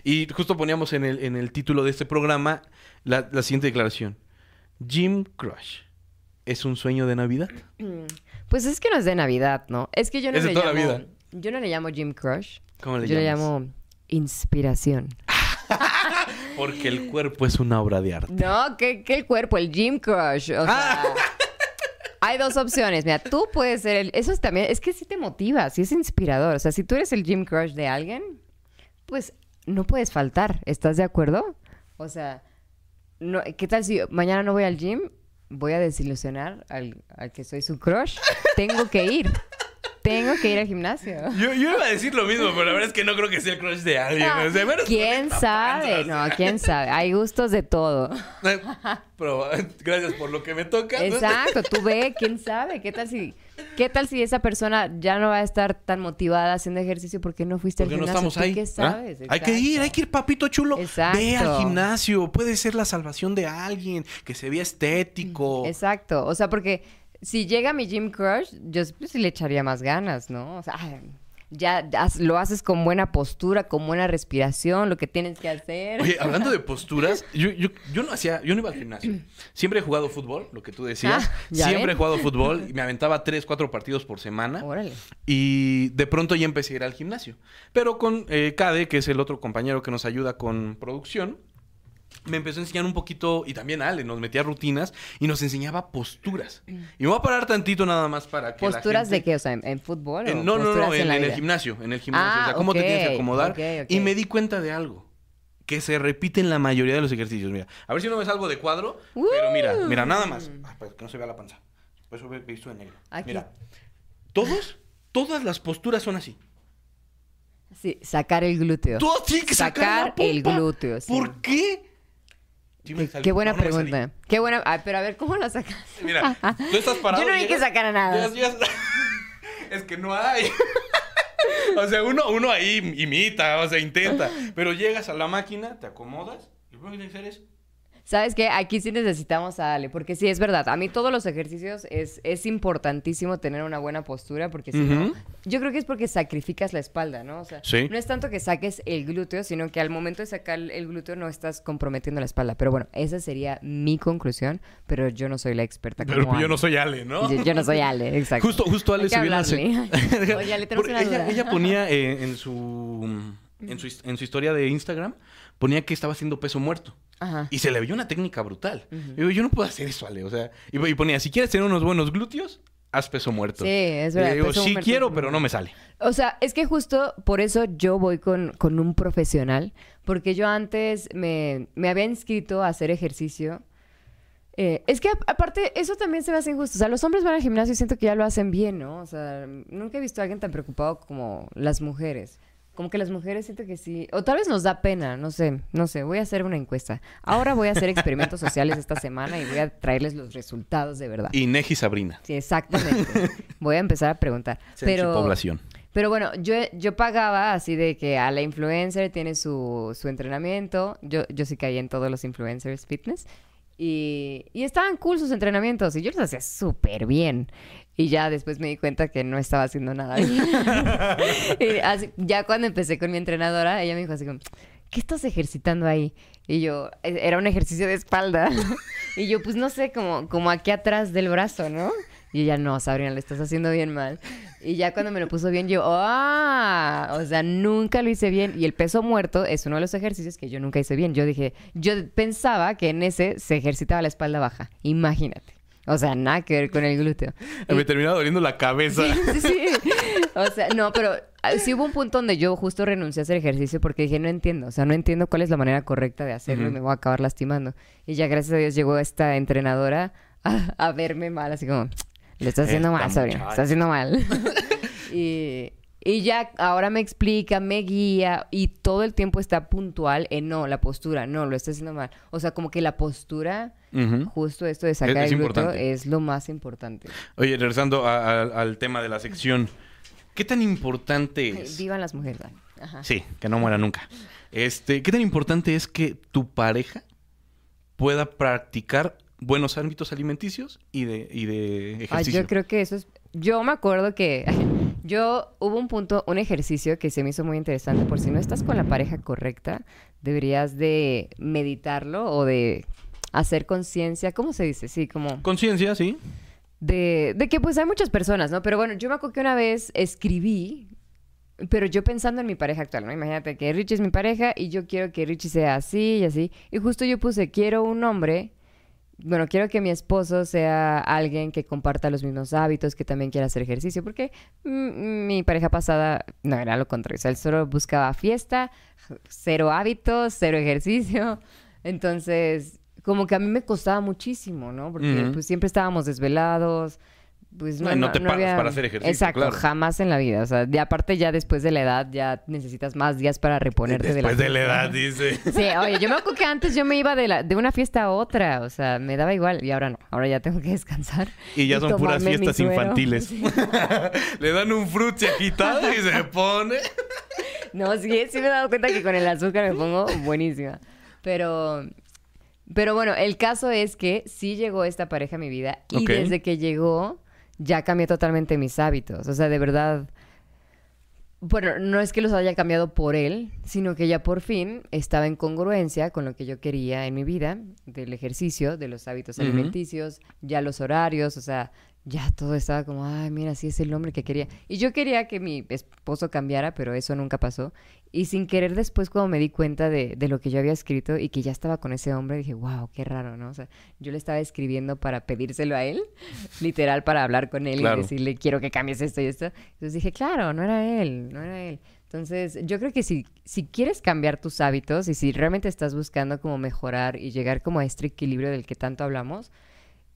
Y justo poníamos en el, en el título de este programa la, la siguiente declaración. Gym Crush. ¿Es un sueño de Navidad? <clears throat>
Pues es que no es de Navidad, ¿no? Es que yo no
Es
le
toda la
llamo.
vida.
Yo no le llamo Gym Crush.
¿Cómo le
yo le llamo inspiración. <laughs>
Porque el cuerpo es una obra de arte.
No, que, que el cuerpo, el Gym Crush. O sea, <laughs> hay dos opciones. Mira, tú puedes ser el. Eso es también. Es que sí te motiva, sí es inspirador. O sea, si tú eres el Gym Crush de alguien, pues no puedes faltar. ¿Estás de acuerdo? O sea, no, ¿qué tal si mañana no voy al gym? Voy a desilusionar al, al que soy su crush. Tengo que ir. Tengo que ir al gimnasio.
Yo, yo iba a decir lo mismo, pero la verdad es que no creo que sea el crush de alguien. O sea,
¿Quién sabe?
panza,
No, quién sabe. Hay gustos de todo. <laughs>
Pero gracias por lo que me toca.
Exacto, tú ve, quién sabe, qué tal si, qué tal si esa persona ya no va a estar tan motivada haciendo ejercicio porque no fuiste
Porque
al
no
gimnasio.
estamos
¿Tú
ahí.
¿Qué
¿ah?
sabes?
Hay que ir, hay que ir, papito chulo.
Exacto.
Ve al gimnasio. Puede ser la salvación de alguien, que se vea estético.
Exacto, o sea, porque si llega mi gym crush, yo pues, sí le echaría más ganas, ¿no? O sea, ya lo haces con buena postura, con buena respiración, lo que tienes que hacer.
Oye, hablando de <laughs> posturas, yo, yo, yo no hacía, yo no iba al gimnasio. Siempre he jugado fútbol, lo que tú decías.
Ah, ¿ya
Siempre
ven?
he jugado <laughs> fútbol y me aventaba tres, cuatro partidos por semana.
Órale.
Y de pronto ya empecé a ir al gimnasio. Pero con eh, Cade, que es el otro compañero que nos ayuda con producción, me empezó a enseñar un poquito, y también Ale, nos metía rutinas y nos enseñaba posturas. Y me voy a parar tantito nada más para que. la
¿Posturas de
gente-
qué? O sea, ¿en, en fútbol?
Eh,
o
no, no, no, en,
la
en el gimnasio, en el gimnasio.
Ah,
o sea, cómo te tienes que acomodar.
ok, ok.
Y me di cuenta de algo. Que se repite en la mayoría de los ejercicios. Mira, a ver si no me salgo de cuadro. Pero mira, mira, nada más. Ah, para que no se vea la panza. Por eso visto de negro.
Aquí.
Mira, todos, todas las posturas son así.
Sí, sacar el glúteo.
Todos tienen que sacar,
Sacar
la
el glúteo, sí.
¿Por qué?
Qué- buena
No, no
pregunta. Qué buena. ah, pero a ver, ¿cómo la sacas?
Mira, tú estás parado. <laughs>
Yo no
llegas-
que sacara nada.
llegas- llegas- <laughs> es que no hay. <laughs> o sea, uno, uno ahí imita, o sea, intenta. Pero llegas a la máquina, te acomodas y lo que tienes que hacer es.
¿Sabes qué? Aquí sí necesitamos a Ale, porque sí, es verdad. A mí todos los ejercicios es, es importantísimo tener una buena postura, porque si no, yo creo que es porque sacrificas la espalda, ¿no? O sea,
Sí.
no es tanto que saques el glúteo, sino que al momento de sacar el glúteo no estás comprometiendo la espalda. Pero bueno, esa sería mi conclusión, pero yo no soy la experta como
Pero yo no soy Ale, ¿no?
Yo, yo no soy Ale, <laughs> exacto.
Justo, justo Ale subió una. <laughs>
Oye, Ale, tenemos una
ella, ella ponía eh, en su <laughs> en su en su historia de Instagram ponía que estaba haciendo peso muerto.
Ajá.
Y se le vio una técnica brutal. Yo digo, yo no puedo hacer eso, Ale. O sea, y, y ponía, si quieres tener unos buenos glúteos, haz peso muerto.
Sí, es
Y
verdad,
le digo, sí
muerto
quiero, pero no me sale.
O sea, es que justo por eso yo voy con, con un profesional, porque yo antes me, me había inscrito a hacer ejercicio. Eh, es que aparte, eso también se me hace injusto. O sea, los hombres van al gimnasio y siento que ya lo hacen bien, ¿no? O sea, nunca he visto a alguien tan preocupado como las mujeres. Como que las mujeres siento que sí. O tal vez nos da pena, no sé, no sé. Voy a hacer una encuesta. Ahora voy a hacer experimentos sociales esta semana y voy a traerles los resultados de verdad.
Ineji Sabrina.
Sí, exactamente. voy a empezar a preguntar. Pero,
población.
pero bueno, yo, yo pagaba así de que a la influencer tiene su, su entrenamiento. Yo, yo sí caí en todos los influencers fitness. Y, y estaban cool sus entrenamientos y yo los hacía súper bien. Y ya después me di cuenta que no estaba haciendo nada <laughs> y así- ya cuando empecé con mi entrenadora, ella me dijo así como, ¿qué estás ejercitando ahí? Y yo, "E- era un ejercicio de espalda. <laughs> y yo, pues no sé, como, como aquí atrás del brazo, ¿no? Y ella, no, Sabrina, lo estás haciendo bien mal. Y ya cuando me lo puso bien, yo, ¡ah! O sea, nunca lo hice bien. Y el peso muerto es uno de los ejercicios que yo nunca hice bien. Yo dije, yo pensaba que en ese se ejercitaba la espalda baja. Imagínate. O sea, nada que ver con el glúteo.
Me terminaba doliendo la cabeza.
Sí, sí. O sea, no, pero ah, sí hubo un punto donde yo justo renuncié a hacer ejercicio porque dije, no entiendo, o sea, no entiendo cuál es la manera correcta de hacerlo y
Ujú.
me voy a acabar lastimando. Y ya gracias a Dios llegó esta entrenadora a, a verme mal, así como, le estás haciendo mal, Sabrina,
muchacha".
estás haciendo mal. y, y ya ahora me explica, me guía y todo el tiempo está puntual en no, la postura, no, lo estás haciendo mal. O sea, como que la postura, Justo esto de sacar
Es- es
el glúteo es lo más importante.
Oye, regresando a- a- al tema de la sección. ¿Ququé tan importante es?
Vivan las mujeres. Dani. Ajá.
Sí, que no muera nunca. Este, ¿qué tan importante es que tu pareja pueda practicar buenos hábitos alimenticios y de, y de
Ah,
ejercicio?
yo creo que eso es... Yo me acuerdo que <laughs> yo hubo un punto, un ejercicio que se me hizo muy interesante. Por si no estás con la pareja correcta, deberías de meditarlo o de hacer conciencia. ¿Cómo se dice? Sí, como
Conciencia, sí.
de, de que pues hay muchas personas, ¿no? Pero bueno, yo me acuerdo que una vez escribí, pero yo pensando en mi pareja actual, ¿no? Imagínate que Richie es mi pareja y yo quiero que Richie sea así y así. Y justo yo puse, quiero un hombre, bueno, quiero que mi esposo sea alguien que comparta los mismos hábitos, que también quiera hacer ejercicio, porque mi pareja pasada no era lo contrario, o sea, él solo buscaba fiesta, cero hábitos, cero ejercicio. Entonces, como que a mí me costaba muchísimo, ¿no? Porque pues siempre estábamos desvelados. Pues no,
No, y no te paras para hacer ejercicio,
Exacto,
claro.
jamás en la vida. O sea, y aparte ya después de la edad ya necesitas más días para reponerte de la
Después de la <laughs> edad, dice.
Sí, oye, yo me acuerdo que antes yo me iba de, la, de una fiesta a otra, o sea, me daba igual y ahora no, ahora ya tengo que descansar.
Y ya son puras fiestas infantiles.
Sí. <laughs>
Le dan un frutzi agitado y se pone. <laughs>
No, sí, sí me he dado cuenta que con el azúcar me pongo buenísima. Pero, pero bueno, el caso es que sí llegó esta pareja a mi vida y desde que llegó ya cambié totalmente mis hábitos. O sea, de verdad, bueno, no es que los haya cambiado por él, sino que ya por fin estaba en congruencia con lo que yo quería en mi vida, del ejercicio, de los hábitos alimenticios, ya los horarios, o sea, ya todo estaba como, ay, mira, sí es el hombre que quería. Y yo quería que mi esposo cambiara, pero eso nunca pasó. Y sin querer después cuando me di cuenta de, de lo que yo había escrito y que ya estaba con ese hombre, dije, wow, qué raro, ¿no? O sea, yo le estaba escribiendo para pedírselo a él, <laughs> literal, para hablar con él
Claro.
y decirle, quiero que cambies esto y esto. Entonces dije, claro, no era él, no era él. Entonces, yo creo que si, si quieres cambiar tus hábitos y si realmente estás buscando como mejorar y llegar como a este equilibrio del que tanto hablamos,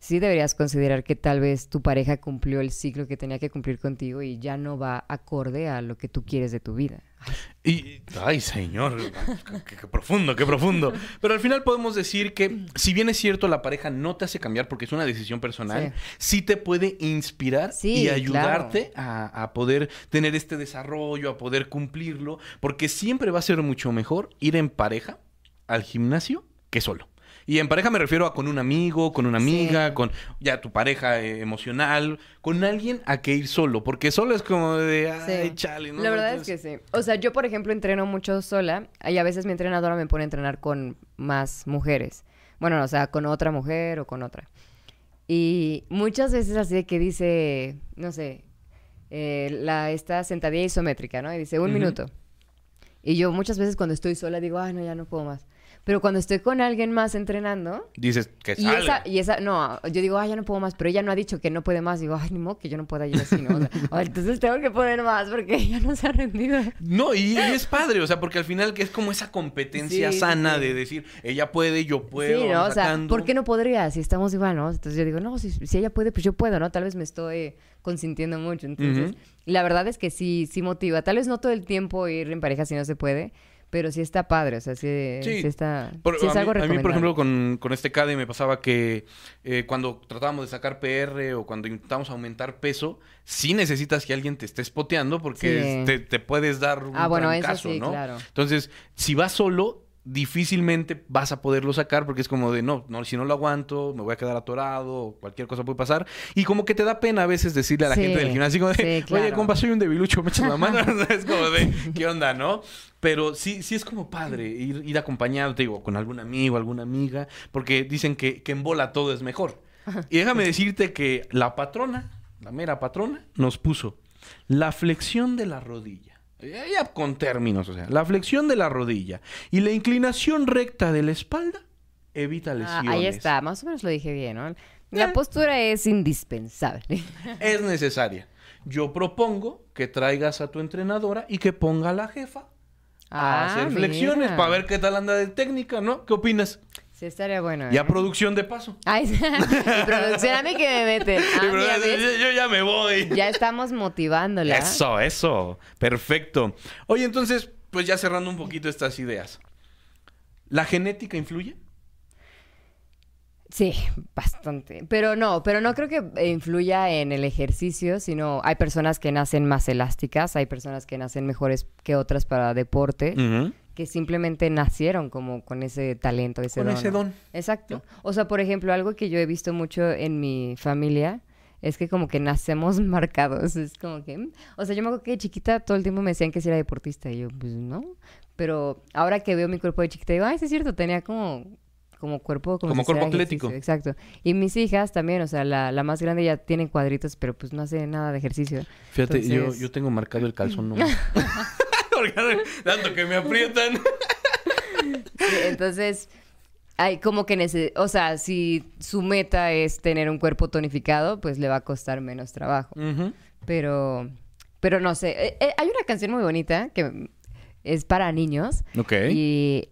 sí deberías considerar que tal vez tu pareja cumplió el ciclo que tenía que cumplir contigo y ya no va acorde a lo que tú quieres de tu vida. Ay,
Y, ay, señor, <laughs> qué, qué profundo, qué profundo. Pero al final podemos decir que, si bien es cierto, la pareja no te hace cambiar porque es una decisión personal, sí, te puede inspirar
Sí,
y ayudarte a, a poder tener este desarrollo, a poder cumplirlo, porque siempre va a ser mucho mejor ir en pareja al gimnasio que solo. Y en pareja me refiero a con un amigo, con una amiga,
Sí.
con ya tu pareja eh, emocional, con alguien a que ir solo, porque solo es como de, ay,
Sí.
chale, ¿no?
La verdad
Entonces-
es que sí. O sea, yo, por ejemplo, entreno mucho sola y a veces mi entrenadora me pone a entrenar con más mujeres. Bueno, o sea, con otra mujer o con otra. Y muchas veces así de que dice, no sé, eh, la, esta sentadilla isométrica, ¿no? Y dice, un
Ujú.
minuto. Y yo muchas veces cuando estoy sola digo, ay, no, ya no puedo más. Pero cuando estoy con alguien más entrenando,
Dices que
y esa, y esa, no, yo digo, ay, ya no puedo más, pero ella no ha dicho que no puede más. Digo, ay, ni modo que yo no pueda ir así, ¿no? O sea, <laughs> "Ay, entonces tengo que poder más porque <laughs> ella no se ha rendido.
No, y, y es padre, o sea, porque al final que es como esa competencia
Sí,
sana
sí.
de decir, ella puede, yo puedo.
sí, ¿no? O sea. ¿por qué no podría si estamos igual, no? Entonces yo digo, no, si, si ella puede, pues yo puedo, ¿no? Tal vez me estoy consintiendo mucho. Entonces, la verdad es que sí, sí motiva. Tal vez no todo el tiempo ir en pareja si no se puede, pero sí está padre, o sea, sí,
Sí.
sí está,
Por-
sí es algo
mí, a mí, por ejemplo, con, con este CADE me pasaba que eh, cuando tratábamos de sacar PR o cuando intentábamos aumentar peso, sí necesitas que alguien te esté spoteando porque te, te puedes dar un
Ah, bueno, eso
¿no?
claro.
Entonces, si vas solo, difícilmente vas a poderlo sacar porque es como de no, no, si no lo aguanto, me voy a quedar atorado, cualquier cosa puede pasar. Y como que te da pena a veces decirle a la
Sí,
gente del gimnasio, como de,
sí,
oye, compa, soy un debilucho, me echas la mano. <laughs> <laughs> es como de, ¿qué onda, no? Pero sí, sí es como padre ir, ir acompañado, te digo, con algún amigo, alguna amiga, porque dicen que, que en bola todo es mejor. Y déjame decirte que la patrona, la mera patrona, nos puso la flexión de la rodilla. Ya, con términos, o sea, la flexión de la rodilla y la inclinación recta de la espalda evita
Ah,
lesiones.
ahí está, más o menos lo dije bien, ¿no?
Eh.
La postura es indispensable. <laughs>
Es necesaria. Yo propongo que traigas a tu entrenadora y que ponga a la jefa a
Ah,
hacer flexiones
mira.
para ver qué tal anda de técnica, ¿no? ¿Qué opinas?
Sí, estaría bueno.
Y a
¿eh?
producción de paso.
Ay, <laughs> sí. y producción, a mí que me meten. Ah,
yo, yo ya me voy.
Ya estamos motivándola.
Eso, eso. Perfecto. Oye, entonces, pues ya cerrando un poquito estas ideas. ¿La genética influye?
Sí, bastante. Pero no, pero no creo que influya en el ejercicio, sino hay personas que nacen más elásticas, hay personas que nacen mejores que otras para deporte,
Ujú.
Que simplemente nacieron como con ese talento, ese
Con
don.
ese don.
Exacto. O sea, por ejemplo, algo que yo he visto mucho en mi familia es que como que nacemos <laughs> marcados. Es como que... mm, O sea, yo me acuerdo que de chiquita todo el tiempo me decían que si era deportista. Y yo, pues no. Pero ahora que veo mi cuerpo de chiquita, digo, ay, sí es cierto, tenía como... Como cuerpo, como,
Como
si
cuerpo atlético.
ejercicio, Exacto. Y mis hijas también, o sea, la, la más grande ya tiene cuadritos, pero pues no hace nada de ejercicio.
Fíjate, yo,
Entonces-
yo tengo marcado el calzón no. <laughs> <laughs> Porque tanto que me aprietan.
Sí, entonces, hay como que nece- o sea, si su meta es tener un cuerpo tonificado, pues le va a costar menos trabajo. Pero, pero no sé. Eh, eh, hay una canción muy bonita que es para niños
Ok.
y,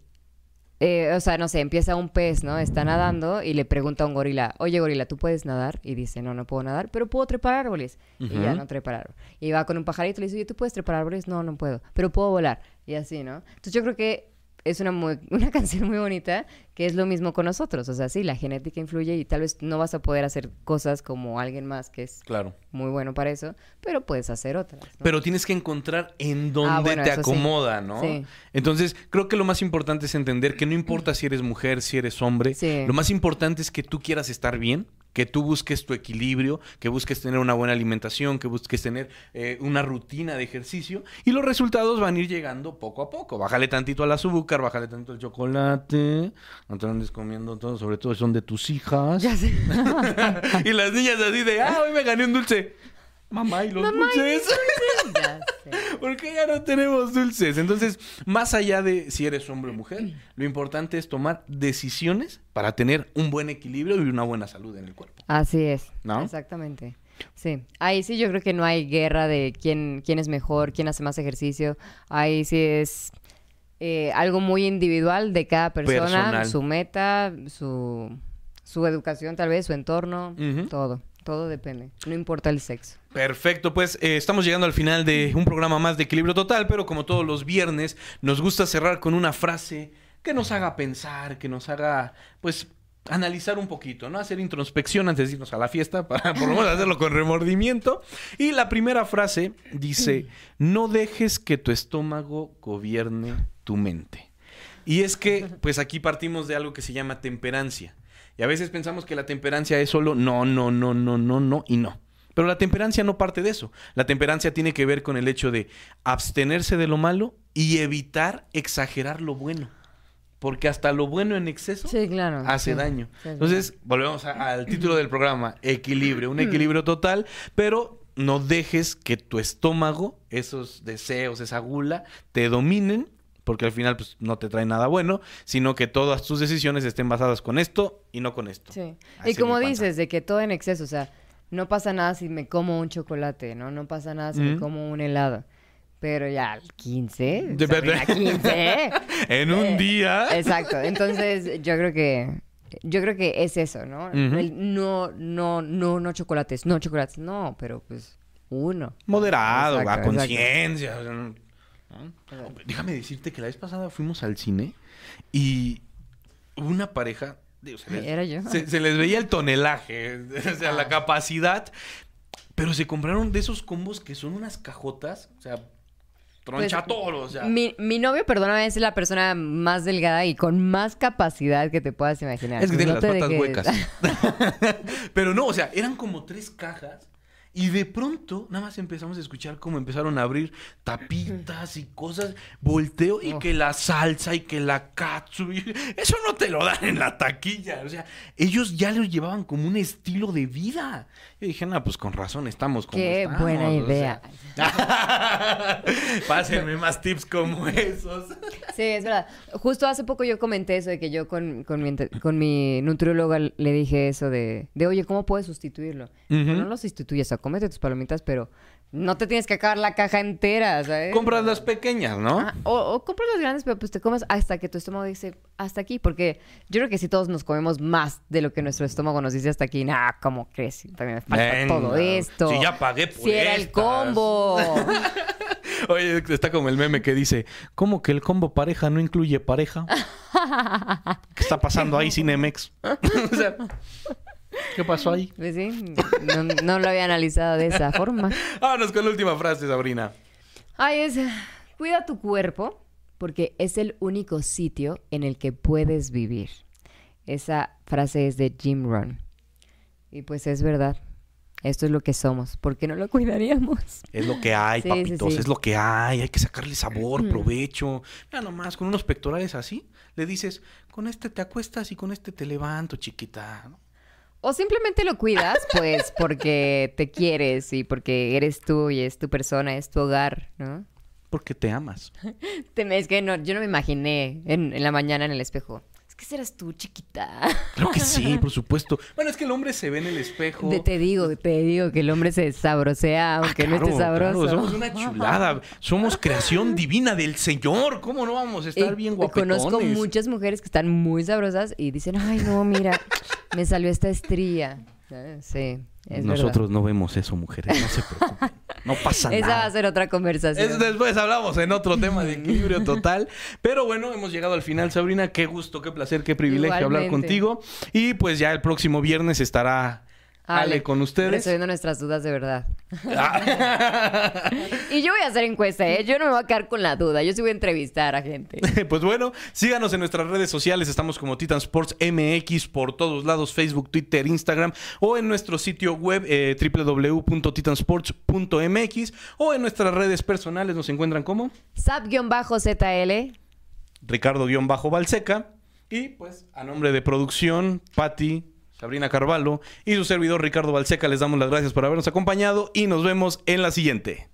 eh, o sea, no sé, empieza un pez, ¿no? Está nadando y le pregunta a un gorila, oye gorila, ¿tú puedes nadar? Y dice, no, no puedo nadar, pero puedo trepar árboles. Y ya no trepar árboles. Y va con un pajarito y le dice, oye, ¿tú puedes trepar árboles? No, no puedo, pero puedo volar. Y así, ¿no? Entonces yo creo que es una, muy- <laughs> una canción muy bonita que es lo mismo con nosotros. O sea, sí, la genética influye y tal vez no vas a poder hacer cosas como alguien más que es
Claro.
muy bueno para eso, pero puedes hacer otras. ¿no?
Pero tienes que encontrar en dónde
Ah, bueno,
te
sí.
acomoda, ¿no?
Sí.
Entonces, creo que lo más importante es entender que no importa si eres mujer, si eres hombre,
Sí.
lo más importante es que tú quieras estar bien, que tú busques tu equilibrio, que busques tener una buena alimentación, que busques tener eh, una rutina de ejercicio y los resultados van a ir llegando poco a poco. Bájale tantito al azúcar, bájale tantito al chocolate, no te andes comiendo todo, sobre todo son de tus hijas.
Ya sé. <laughs>
y las niñas así de, ah, hoy me gané un dulce. Mamá, ¿y los dulces?
Ya sé.
¿Por qué ya no tenemos dulces? Entonces, más allá de si eres hombre o mujer, lo importante es tomar decisiones para tener un buen equilibrio y una buena salud en el cuerpo.
Así es.
¿No?
Exactamente. Sí. Ahí sí yo creo que no hay guerra de quién, quién es mejor, quién hace más ejercicio. Ahí sí es eh, algo muy individual de cada persona,
Personal.
su meta, su, su educación tal vez, su entorno, todo. Todo depende. No importa el sexo.
Perfecto, pues eh, estamos llegando al final de un programa más de Equilibrio Total, pero como todos los viernes, nos gusta cerrar con una frase que nos haga pensar, que nos haga, pues, analizar un poquito, ¿no? Hacer introspección antes de irnos a la fiesta, <laughs> para por lo menos hacerlo con remordimiento. Y la primera frase dice, no dejes que tu estómago gobierne tu mente. Y es que, pues aquí partimos de algo que se llama temperancia. Y a veces pensamos que la temperancia es solo no, no, no, no, no, no y no. Pero la temperancia no parte de eso. La temperancia tiene que ver con el hecho de abstenerse de lo malo y evitar exagerar lo bueno. Porque hasta lo bueno en exceso
Sí, claro.
hace
Sí.
daño.
Sí,
Entonces, volvemos a- al título del programa, equilibrio, un equilibrio total, pero no dejes que tu estómago, esos deseos, esa gula, te dominen, porque al final pues, no te trae nada bueno, sino que todas tus decisiones estén basadas con esto y no con esto.
Sí.
Así
Y como dices, de que todo en exceso, o sea, no pasa nada si me como un chocolate, ¿no? No pasa nada si me como un helado. Pero ya al 15,
De
Sabrina,
verdad.
15. <laughs>
En un
Eh,
día...
Exacto. Entonces, yo creo que yo creo que es eso, ¿no? El no no no no chocolates, no chocolates, no, pero pues uno.
Moderado,
Exacto,
a conciencia. o sea, ¿no? ¿No? Déjame decirte que la vez pasada fuimos al cine y hubo una pareja. digo, se, les,
Era yo.
se- se les veía el tonelaje, <laughs> o sea, la capacidad. Pero se compraron de esos combos que son unas cajotas, o sea, Troncha o sea.
Mi, mi novio, perdóname, es la persona más delgada y con más capacidad que te puedas imaginar.
Es que tiene
No
las patas
dejes-
huecas. <laughs> Pero no, o sea, eran como tres cajas. Y de pronto, nada más empezamos a escuchar cómo empezaron a abrir tapitas y cosas. Volteo y
Oh.
que la salsa y que la katsu. Eso no te lo dan en la taquilla. O sea, ellos ya lo llevaban como un estilo de vida. Yo dije, no, pues con razón estamos como
Qué
estamos",
buena
o
idea.
sea. <laughs> Pásenme más tips como esos.
Sí, es verdad. Justo hace poco yo comenté eso de que yo con, con, mi, con mi nutrióloga le dije eso de, de oye, ¿cómo puedes sustituirlo? No lo sustituyes, sea, cómete tus palomitas, pero no te tienes que acabar la caja entera, ¿sabes?
Compras las pequeñas, ¿no?
Ah, o, o compras las grandes, pero pues te comes hasta que tu estómago dice hasta aquí, porque yo creo que si todos nos comemos más de lo que nuestro estómago nos dice hasta aquí, nah, ¿cómo crees? También me falta
Venga,
todo esto.
si ya pagué por
Si era el combo. <laughs>
Oye, está como el meme que dice, ¿cómo que el combo pareja no incluye pareja? <laughs> ¿Qué está pasando ahí, Cinemex? <laughs> o sea, ¿qué pasó ahí?
Pues sí, no, no lo había analizado de esa forma. <laughs>
Vámonos con la última frase, Sabrina.
Ay, es, cuida tu cuerpo porque es el único sitio en el que puedes vivir. Esa frase es de Jim Rohn. Y pues es verdad. Esto es lo que somos. ¿Por qué no lo cuidaríamos?
Es lo que hay,
Sí, sí,
papitos,
sí.
es lo que hay. Hay que sacarle sabor, provecho. Mira nomás, con unos pectorales así, le dices, con este te acuestas y con este te levanto, chiquita. ¿no?
O simplemente lo cuidas, pues, porque te quieres y porque eres tú y es tu persona, es tu hogar, ¿no?
Porque te amas. <laughs>
Te- es que no, yo no me imaginé en, en la mañana en el espejo. Que serás tú, chiquita.
Claro que sí, por <laughs> supuesto. Bueno, es que el hombre se ve en el espejo.
De- te digo, te digo que el hombre se sabrosea aunque no esté
Ah,
sabroso.
claro, somos una chulada. Somos creación <laughs> divina del Señor. ¿Cómo no vamos a estar
Y
bien guapetones?
Conozco muchas mujeres que están muy sabrosas y dicen, ay, no, mira, me salió esta estría. ¿Sabes? Sí, es
Nosotros no vemos eso, mujeres. No se preocupen. No pasa
verdad. <laughs> Esa va
nada.
a ser otra conversación.
Es- después hablamos en otro tema de equilibrio total. Pero bueno, hemos llegado al final, Sabrina. Qué gusto, qué placer, qué privilegio hablar contigo. Y pues ya el próximo viernes estará Ale, con ustedes.
Resolviendo nuestras dudas de verdad. <laughs> Y yo voy a hacer encuesta, ¿eh? Yo no me voy a quedar con la duda. Yo sí voy a entrevistar a gente. <laughs>
Pues bueno, síganos en nuestras redes sociales. Estamos como Titan Sports MX por todos lados: Facebook, Twitter, Instagram o en nuestro sitio web eh, www.titansports.mx o en nuestras redes personales nos encuentran como
Sap-ZL.
Ricardo-Balseca. Y pues a nombre de producción, Patti, Sabrina Carvalho y su servidor Ricardo Balseca les damos las gracias por habernos acompañado y nos vemos en la siguiente.